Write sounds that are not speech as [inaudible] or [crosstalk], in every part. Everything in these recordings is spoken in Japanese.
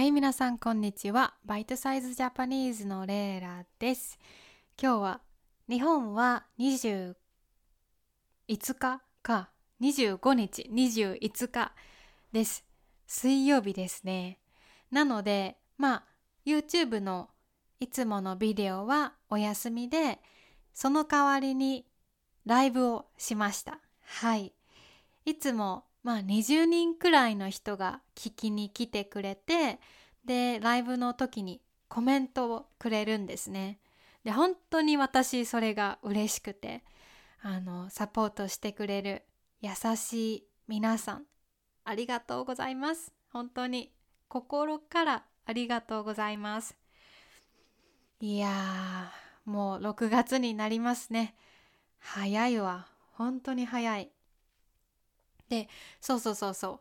はい、皆さん、こんにちは。バイトサイズジャパニーズのレイラです。今日は、日本は25日か、25日、25日です。水曜日ですね。なので、まあ、YouTube のいつものビデオはお休みで、その代わりにライブをしました。はい。いつもまあ20人くらいの人が聞きに来てくれてでライブの時にコメントをくれるんですね。で本当に私それが嬉しくてあのサポートしてくれる優しい皆さんありがとうございます。本当に心からありがとうございます。いやもう6月になりますね。早いわ。本当に早い。でそうそうそうそう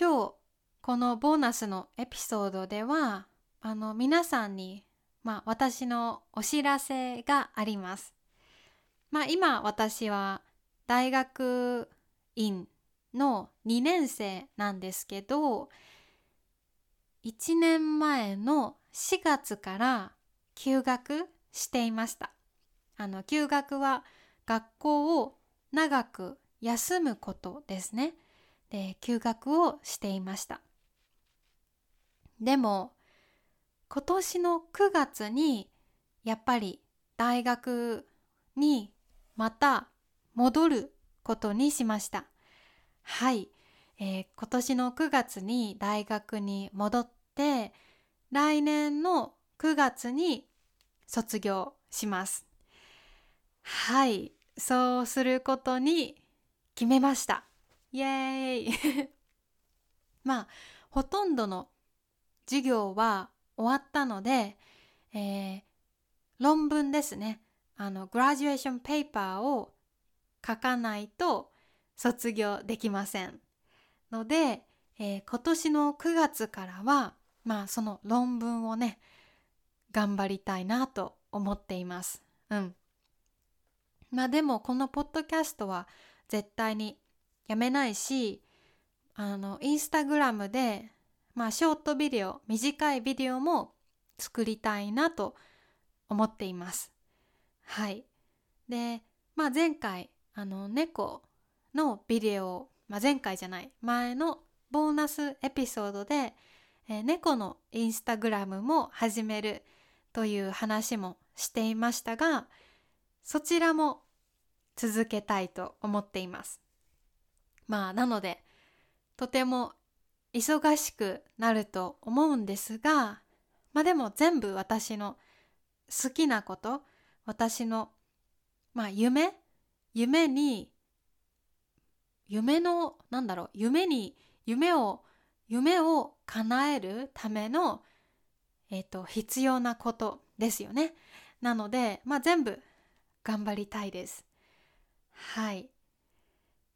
今日このボーナスのエピソードではあの皆さんに、まあ、私のお知らせがあります。まあ、今私は大学院の2年生なんですけど1年前の4月から休学していました。あの休学は学校を長く休むことですね。で、休学をしていました。でも、今年の9月にやっぱり大学にまた戻ることにしました。はい、えー今年の9月に大学に戻って来年の9月に卒業します。はい、そうすることに決めました。イエーイ [laughs] まあ、ほとんどの授業は終わったので、えー論文ですね。あの、グラジュエーションペーパーを書かないと卒業できません。ので、えー今年の9月からは、まあ、その論文をね、頑張りたいなと思っています。うん。まあでもこのポッドキャストは絶対にやめないしあのインスタグラムでまあショートビデオ短いビデオも作りたいなと思っています。はい。でまあ前回あの猫のビデオ、まあ、前回じゃない前のボーナスエピソードで、えー猫のインスタグラムも始めるという話もしていましたがそちらも続けたいと思っています。まあなのでとても忙しくなると思うんですがまあでも全部私の好きなこと私のまあ夢夢に夢のなんだろう夢に夢を夢を叶えるためのえっ、と必要なことですよね。なのでまあ全部頑張りたいです。はい。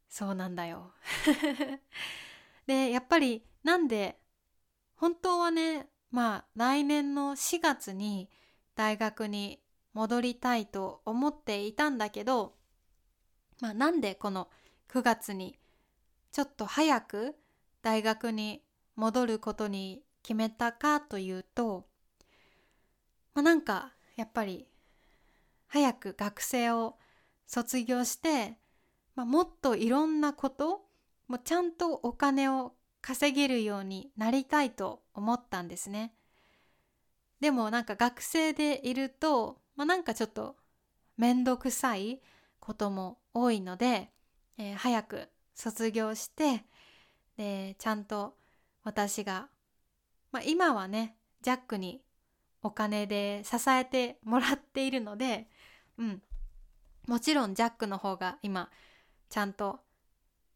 そうなんだよ。[laughs] で、やっぱりなんで、本当はね、まあ来年の4月に大学に戻りたいと思っていたんだけど、まあなんでこの9月にちょっと早く大学に戻ることに決めたかというと、まあなんかやっぱり早く学生を卒業して、まあ、もっといろんなこともちゃんとお金を稼げるようになりたいと思ったんですね。でもなんか学生でいると、まあ、なんかちょっと面倒くさいことも多いので、えー早く卒業してでちゃんと私が、まあ、今はねジャックにお金で支えてもらっているので、うん、もちろんジャックの方が今ちゃんと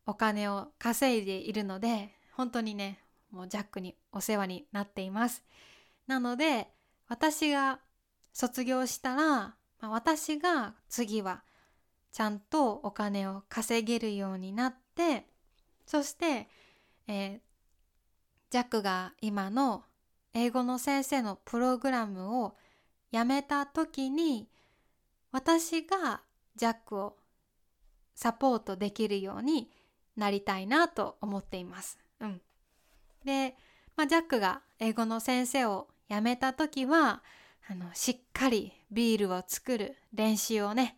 お金を稼いでいるので本当にねもうジャックにお世話になっています。なので私が卒業したら、まあ、私が次はちゃんとお金を稼げるようになってそして、えージャックが今の英語の先生のプログラムをやめた時に私がジャックをサポートできるようになりたいなと思っています。うん、で、まあ、ジャックが英語の先生を辞めた時はあのしっかりビールを作る練習をね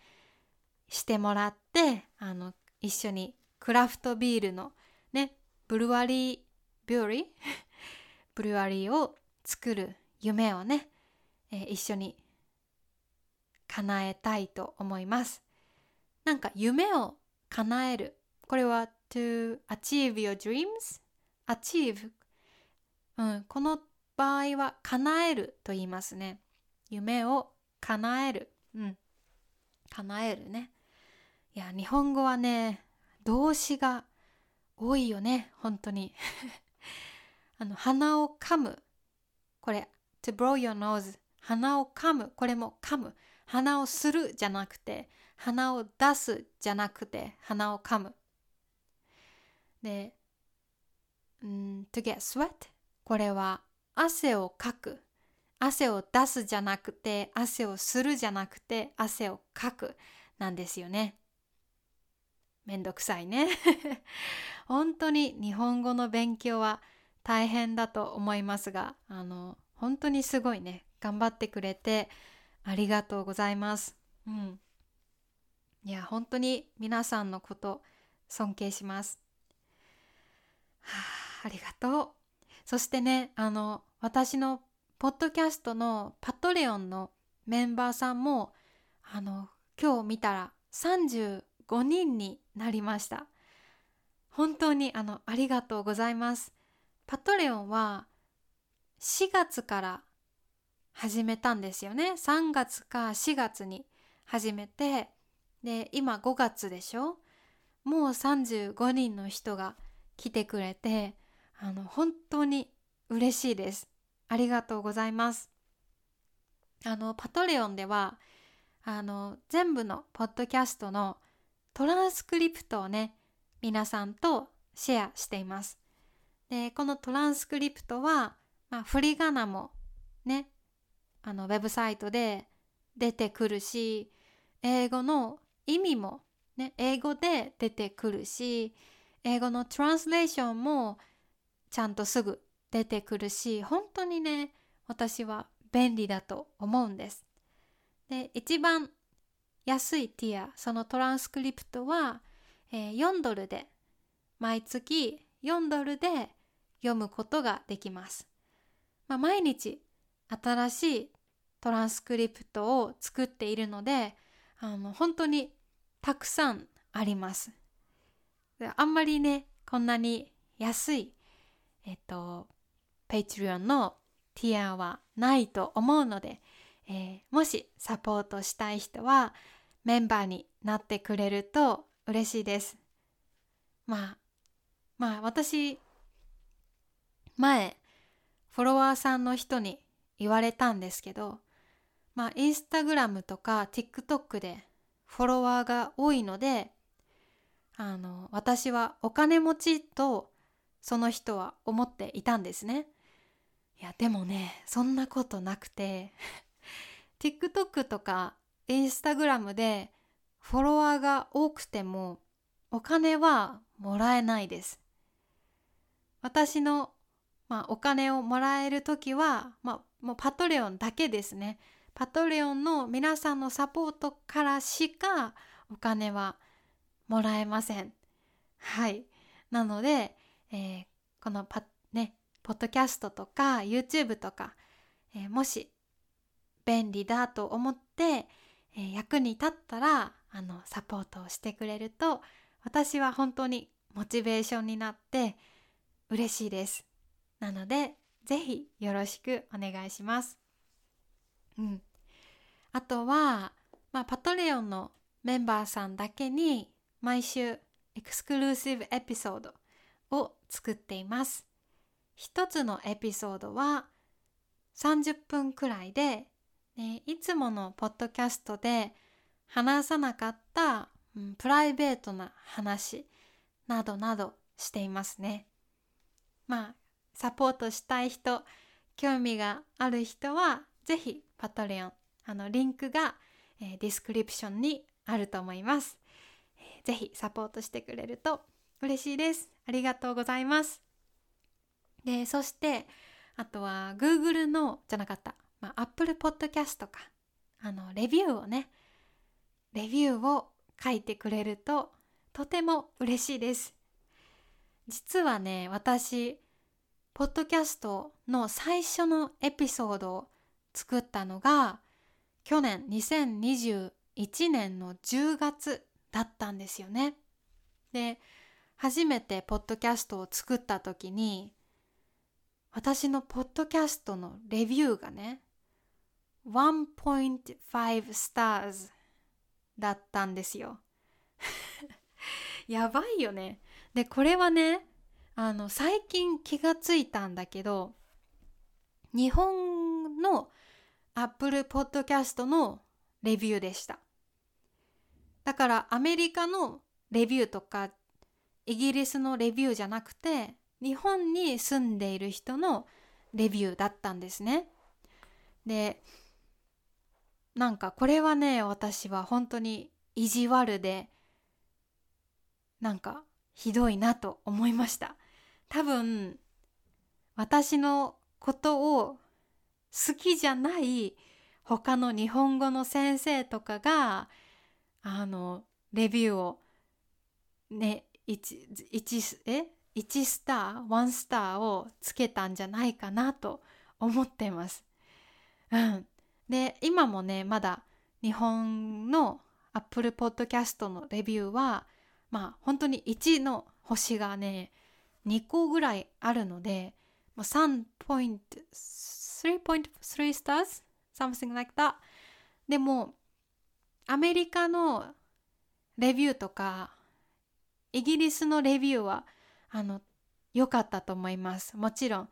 してもらってあの一緒にクラフトビールのねブルワリービューリー [laughs] ブルワリーを作る夢をね、えー、一緒に叶えたいと思います。なんか夢を叶える。これは to achieve your dreams? achieve うん、この場合は叶えると言いますね。夢を叶える。うん。叶えるね。いや日本語はね動詞が多いよね。本当に。[laughs] あの鼻を噛む。これ to blow your nose 鼻を噛む。これも噛む。鼻をするじゃなくて鼻を出すじゃなくて鼻を噛む。で、うん、to get sweat これは汗をかく。汗を出すじゃなくて汗をするじゃなくて汗をかくなんですよね。めんどくさいね。[laughs] 本当に日本語の勉強は大変だと思いますがあの本当にすごいね。頑張ってくれてありがとうございます。うん。いや本当に皆さんのこと尊敬します。はあありがとう。そしてねあの私のポッドキャストのパトレオンのメンバーさんもあの今日見たら35人になりました。本当にあのありがとうございます。パトレオンは4月から始めたんですよね。3月か4月に始めてで今5月でしょ。もう35人の人が来てくれてあの本当に嬉しいです。ありがとうございます。あのパトレオンではあの全部のポッドキャストのトランスクリプトをね皆さんとシェアしています。でこのトランスクリプトは、まあ、振り仮名もねあのウェブサイトで出てくるし英語の意味もね英語で出てくるし英語のトランスレーションもちゃんとすぐ出てくるし本当にね私は便利だと思うんです。で一番安いティアそのトランスクリプトは、えー、4ドルで毎月4ドルで読むことができます。まあ、毎日新しいトランスクリプトを作っているのであの本当にたくさんあります。あんまりねこんなに安いえっと Patreon のティアはないと思うので、えー、もしサポートしたい人はメンバーになってくれると嬉しいです。まあまあ私前フォロワーさんの人に言われたんですけどまあインスタグラムとか TikTok でフォロワーが多いのであの私はお金持ちとその人は思っていたんですね。いやでもねそんなことなくて [laughs] TikTok とか Instagram でフォロワーが多くてもお金はもらえないです。私の、まあ、お金をもらえる時は、まあ、もうパトレオンだけですね。パトレオンの皆さんのサポートからしかお金はもらえませんはいなので、えー、このパねポッドキャストとか YouTube とか、えー、もし便利だと思って、えー、役に立ったらあのサポートをしてくれると私は本当にモチベーションになって嬉しいです。なのでぜひよろしくお願いします。うん。あとは、まあ、パトレオンのメンバーさんだけに毎週エクスクルーシブエピソードを作っています。一つのエピソードは30分くらいで、ね、いつものポッドキャストで話さなかった、うん、プライベートな話などなどしていますね。まあサポートしたい人興味がある人はぜひ Patreon あのリンクが、えー、ディスクリプションにあると思います、えー、ぜひサポートしてくれると嬉しいです。ありがとうございます。でそしてあとは Google のじゃなかった、まあ、Apple Podcast とか。あのレビューをねレビューを書いてくれるととても嬉しいです。実はね私ポッドキャストの最初のエピソードを作ったのが去年2021年の10月だったんですよね。で初めてポッドキャストを作った時に私のポッドキャストのレビューがね1.5 stars だったんですよ。[laughs] やばいよね。でこれはねあの最近気がついたんだけど日本 Apple Podcast のレビューでした。だからアメリカのレビューとかイギリスのレビューじゃなくて日本に住んでいる人のレビューだったんですね。でなんかこれはね私は本当に意地悪でなんかひどいなと思いました多分私のことを好きじゃない他の日本語の先生とかがあのレビューをね 1, 1, え1スター1スターをつけたんじゃないかなと思ってます。うん、で今もねまだ日本の Apple Podcast のレビューはまあ本当に1の星がね2個ぐらいあるので3ポイント3.3 stars something like that. でもアメリカのレビューとかイギリスのレビューはあの良かったと思います。もちろん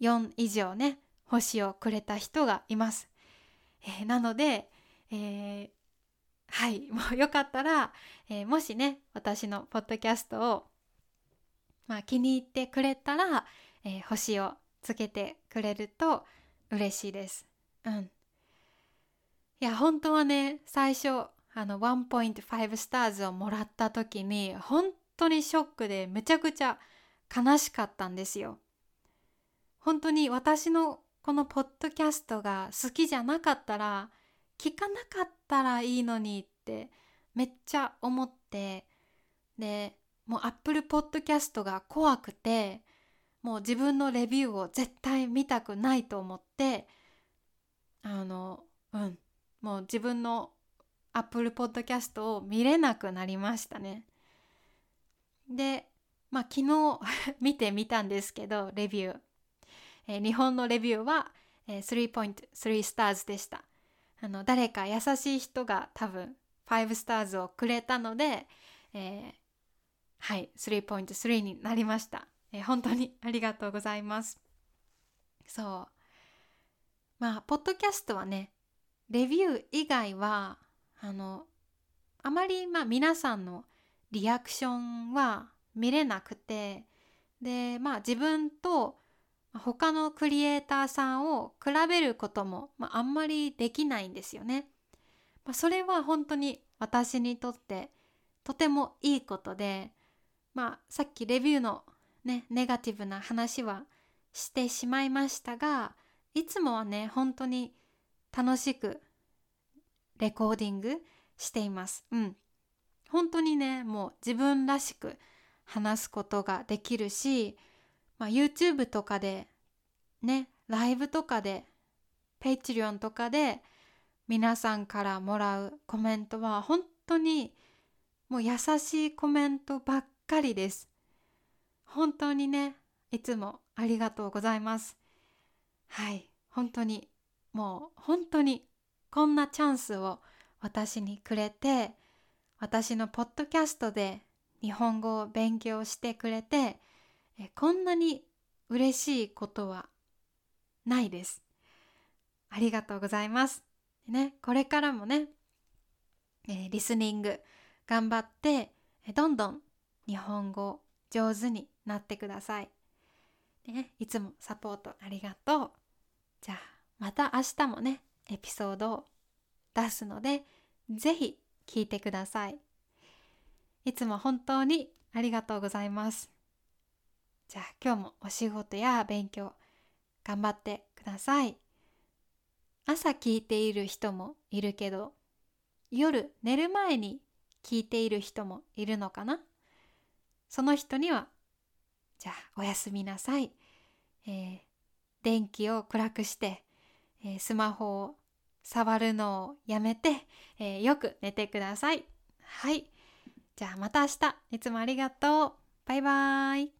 4以上ね星をくれた人がいます、えー、なので、えー、はい。[laughs] もうよかったら、えー、もしね私のポッドキャストを、まあ、気に入ってくれたら、え星をつけてくれると嬉しいですうんいや本当はね最初あの1.5スターズをもらった時に本当にショックでめちゃくちゃ悲しかったんですよ。本当に私のこのポッドキャストが好きじゃなかったら聞かなかったらいいのにってめっちゃ思ってでもう Apple Podcast が怖くてもう自分のレビューを絶対見たくないと思ってあのうんもう自分の Apple Podcast を見れなくなりましたね。で、まあ昨日 [laughs] 見てみたんですけど、レビュー。えー、日本のレビューは、えー、3.3 stars でした。あの、誰か優しい人が多分5 stars をくれたので、えー、はい、3.3になりました、えー。本当にありがとうございます。そう。まあ、ポッドキャストはね、レビュー以外はあのあまりまあ皆さんのリアクションは見れなくてでまあ自分と他のクリエイターさんを比べることも、まあ、あんまりできないんですよね。まあ、それは本当に私にとってとてもいいことで、まあ、さっきレビューのねネガティブな話はしてしまいましたがいつもはね本当に楽しくレコーディングしています。うん。本当にね、もう自分らしく話すことができるし、まあ、YouTube とかでね、ライブとかで、Patreon とかで皆さんからもらうコメントは本当にもう優しいコメントばっかりです。本当にね、いつもありがとうございます。はい、本当にもう本当にこんなチャンスを私にくれて私のポッドキャストで日本語を勉強してくれてえこんなに嬉しいことはないです。ありがとうございます。ね、これからもね、えー、リスニング頑張ってどんどん日本語上手になってください。ね、いつもサポートありがとう。じゃあまた明日もねエピソードを出すのでぜひ聞いてくださいいつも本当にありがとうございますじゃあ今日もお仕事や勉強頑張ってください朝聞いている人もいるけど夜寝る前に聞いている人もいるのかな？その人にはじゃあおやすみなさい、えー、電気を暗くして、えー、スマホを触るのをやめて、えー、よく寝てください。はい。じゃあまた明日。いつもありがとう。バイバーイ。